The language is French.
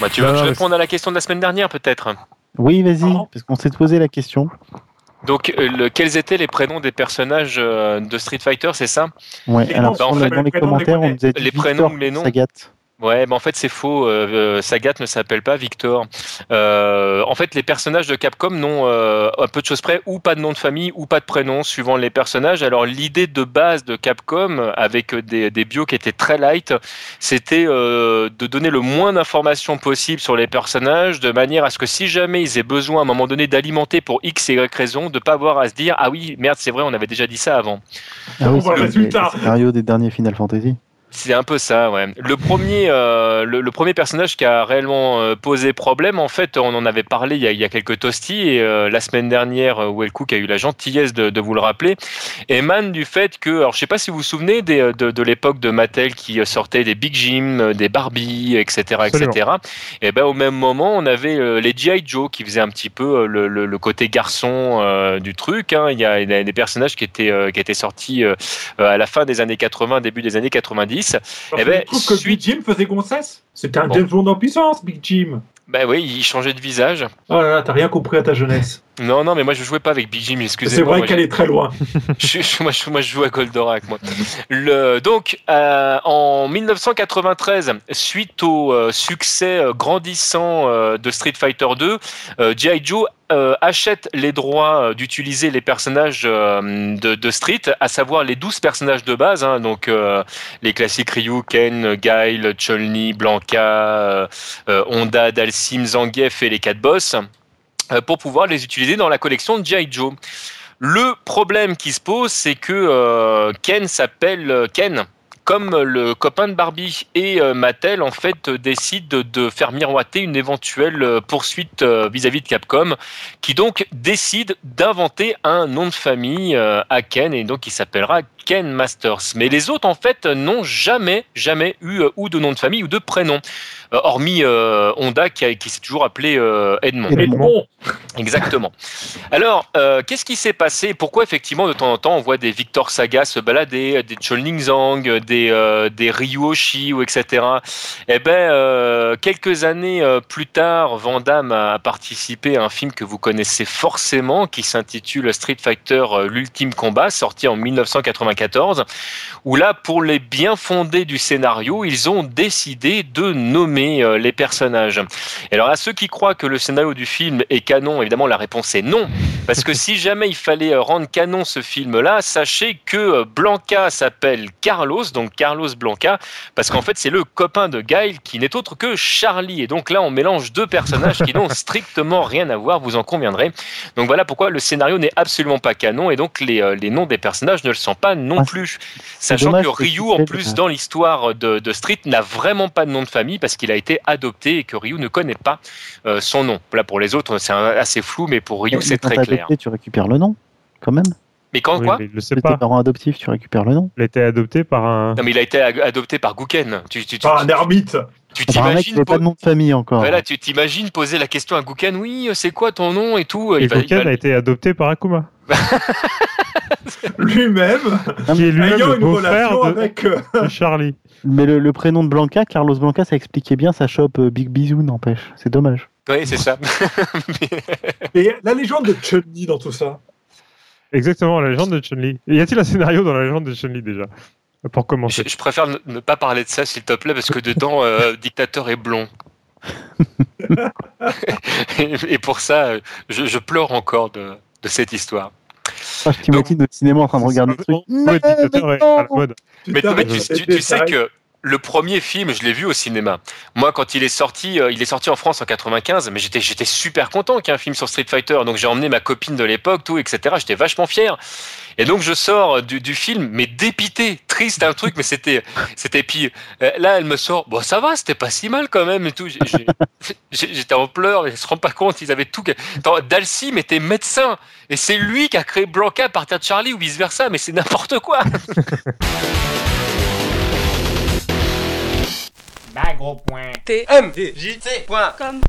Bah, tu me non, mais répondre à la question de la semaine dernière, peut-être. Oui, vas-y, parce qu'on s'est posé la question. Donc, euh, le- quels étaient les prénoms des personnages euh, de Street Fighter, c'est ça? Ouais, Les alors noms, fait, dans les commentaires, les on nous a dit les Victor prénoms, les noms. Sagat. Ouais, mais en fait c'est faux. Euh, euh, Sagat ne s'appelle pas Victor. Euh, en fait, les personnages de Capcom n'ont euh, un peu de choses près ou pas de nom de famille ou pas de prénom suivant les personnages. Alors l'idée de base de Capcom avec des, des bios qui étaient très light, c'était euh, de donner le moins d'informations possible sur les personnages de manière à ce que si jamais ils aient besoin à un moment donné d'alimenter pour X et Y raison, de pas avoir à se dire ah oui merde c'est vrai on avait déjà dit ça avant. Ah On oui, c'est le le scénario des derniers Final Fantasy. C'est un peu ça, ouais. Le premier, euh, le, le premier personnage qui a réellement euh, posé problème, en fait, on en avait parlé il y a, il y a quelques tostis, et euh, la semaine dernière, Wellcook a eu la gentillesse de, de vous le rappeler, émane du fait que, alors je sais pas si vous vous souvenez des, de, de l'époque de Mattel qui sortait des Big Jim, des Barbie, etc., etc. Et ben au même moment, on avait les G.I. Joe qui faisaient un petit peu le, le, le côté garçon du truc. hein. Il y a il y a des personnages qui étaient, qui étaient sortis à la fin des années 80, début des années 90. Parce Eh ben, je trouve que suite- Big Jim faisait gonzesse. C'était un Bon. James Bond en puissance, Big Jim. Ben oui, il changeait de visage. Oh là là, t'as rien compris à ta jeunesse. Non, non, mais moi je jouais pas avec Big Jim, C'est excusez-moi. vrai moi, qu'elle est très loin. je, je- moi, je, moi, je joue à Goldorak, moi. Le, donc, euh, en 1993, suite au euh, succès euh, grandissant euh, de Street Fighter 2, euh, G.I. Joe achète les droits d'utiliser les personnages de, de Street, à savoir les 12 personnages de base, hein, donc les classiques Ryu, Ken, Guile, Chun-Li, Blanca, Honda, Dalsim, Zangief et les 4 boss, pour pouvoir les utiliser dans la collection de G.I. Joe. Le problème qui se pose, c'est que euh, Ken s'appelle euh, Ken. Comme le copain de Barbie et euh, Mattel en fait euh, décide de, faire miroiter une éventuelle euh, poursuite euh, vis-à-vis de Capcom, qui donc décide d'inventer un nom de famille euh, à Ken et donc il s'appellera Ken Masters. Mais les autres en fait n'ont jamais jamais eu euh, ou de nom de famille ou de prénom, Euh, hormis euh, Honda qui, s'est toujours appelé euh, Edmond. Edmond. Exactement. Alors, euh, qu'est-ce qui s'est passé? Pourquoi effectivement de temps en temps on voit des Victor Saga se balader, des Chun Zhang, des euh, des Ryuoshi ou etc. Eh ben, euh, quelques années euh, plus tard, Van Damme a participé à un film que vous connaissez forcément, qui s'intitule Street Fighter euh, l'ultime combat, sorti en 1994, où là, pour les bien fondés du scénario, ils ont décidé de nommer euh, les personnages. Et alors à ceux qui croient que le scénario du film est canon, évidemment la réponse est non. Parce que si jamais il fallait euh, rendre canon ce film-là, sachez que euh, Blanca s'appelle Carlos, donc Carlos Blanca, parce qu'en fait c'est le copain de Guile qui n'est autre que Charlie. Et donc là on mélange deux personnages qui n'ont strictement rien à voir, vous en conviendrez. Donc voilà pourquoi le scénario n'est absolument pas canon et donc les, euh, les noms des personnages ne le sont pas non Ah, plus. Sachant que Ryu en plus dans l'histoire de, de Street n'a vraiment pas de nom de famille parce qu'il a été adopté et que Ryu ne connaît pas euh, son nom. Là pour les autres c'est assez flou mais pour Ryu c'est très clair. adopté, tu récupères le nom, quand même. Mais quand Oui, quoi mais De tes pas. parents adoptifs, tu récupères le nom. Il a été adopté par un. Non mais il a été adopté par Guken. Tu, tu, tu, pas un ermite. tu Par t'imagines n'avait pas po- de nom de famille encore. voilà, tu t'imagines poser la question à Guken, oui, c'est quoi ton nom et tout. Et Il va- il Goken va- a été adopté par Akuma, Lui-même, qui est lui-même ayant le une relation de, avec. euh, de Charlie. Mais le, le prénom de Blanca, Carlos Blanca, ça expliquait bien sa shop euh, Big Bisou, n'empêche. C'est dommage. Oui, c'est ça. Et la légende de Chun-Li dans tout ça. Exactement, la légende de Chun-Li. Y a-t-il un scénario dans la légende de Chun-Li déjà Pour commencer? je, je préfère ne, pas parler de ça, s'il te plaît, parce que dedans, euh, dictateur est blond. et, et pour ça, euh, je, je pleure encore de, de cette histoire. Ah, je t'imagine au cinéma en train de regarder le truc. Le dictateur est à la mode. Mais, tu, c'était tu- tu sais que le premier film, je l'ai vu au cinéma. Moi, quand il est sorti, euh, il est sorti en France en 95, mais j'étais, super content qu'il y ait un film sur Street Fighter. Donc j'ai emmené ma copine de l'époque, tout, etc. J'étais vachement fier. Et donc je sors du, du film, mais dépité, triste, un truc, mais c'était, c'était puis euh, là, elle me sort, bon, ça va, c'était pas si mal quand même et tout. J'étais en pleurs, ils se rendent pas compte, ils avaient tout. Dalsim était médecin, et c'est lui qui a créé Blanca à partir de Charlie ou vice versa, mais c'est n'importe quoi. gros point. T. M. J. T. Point. Comme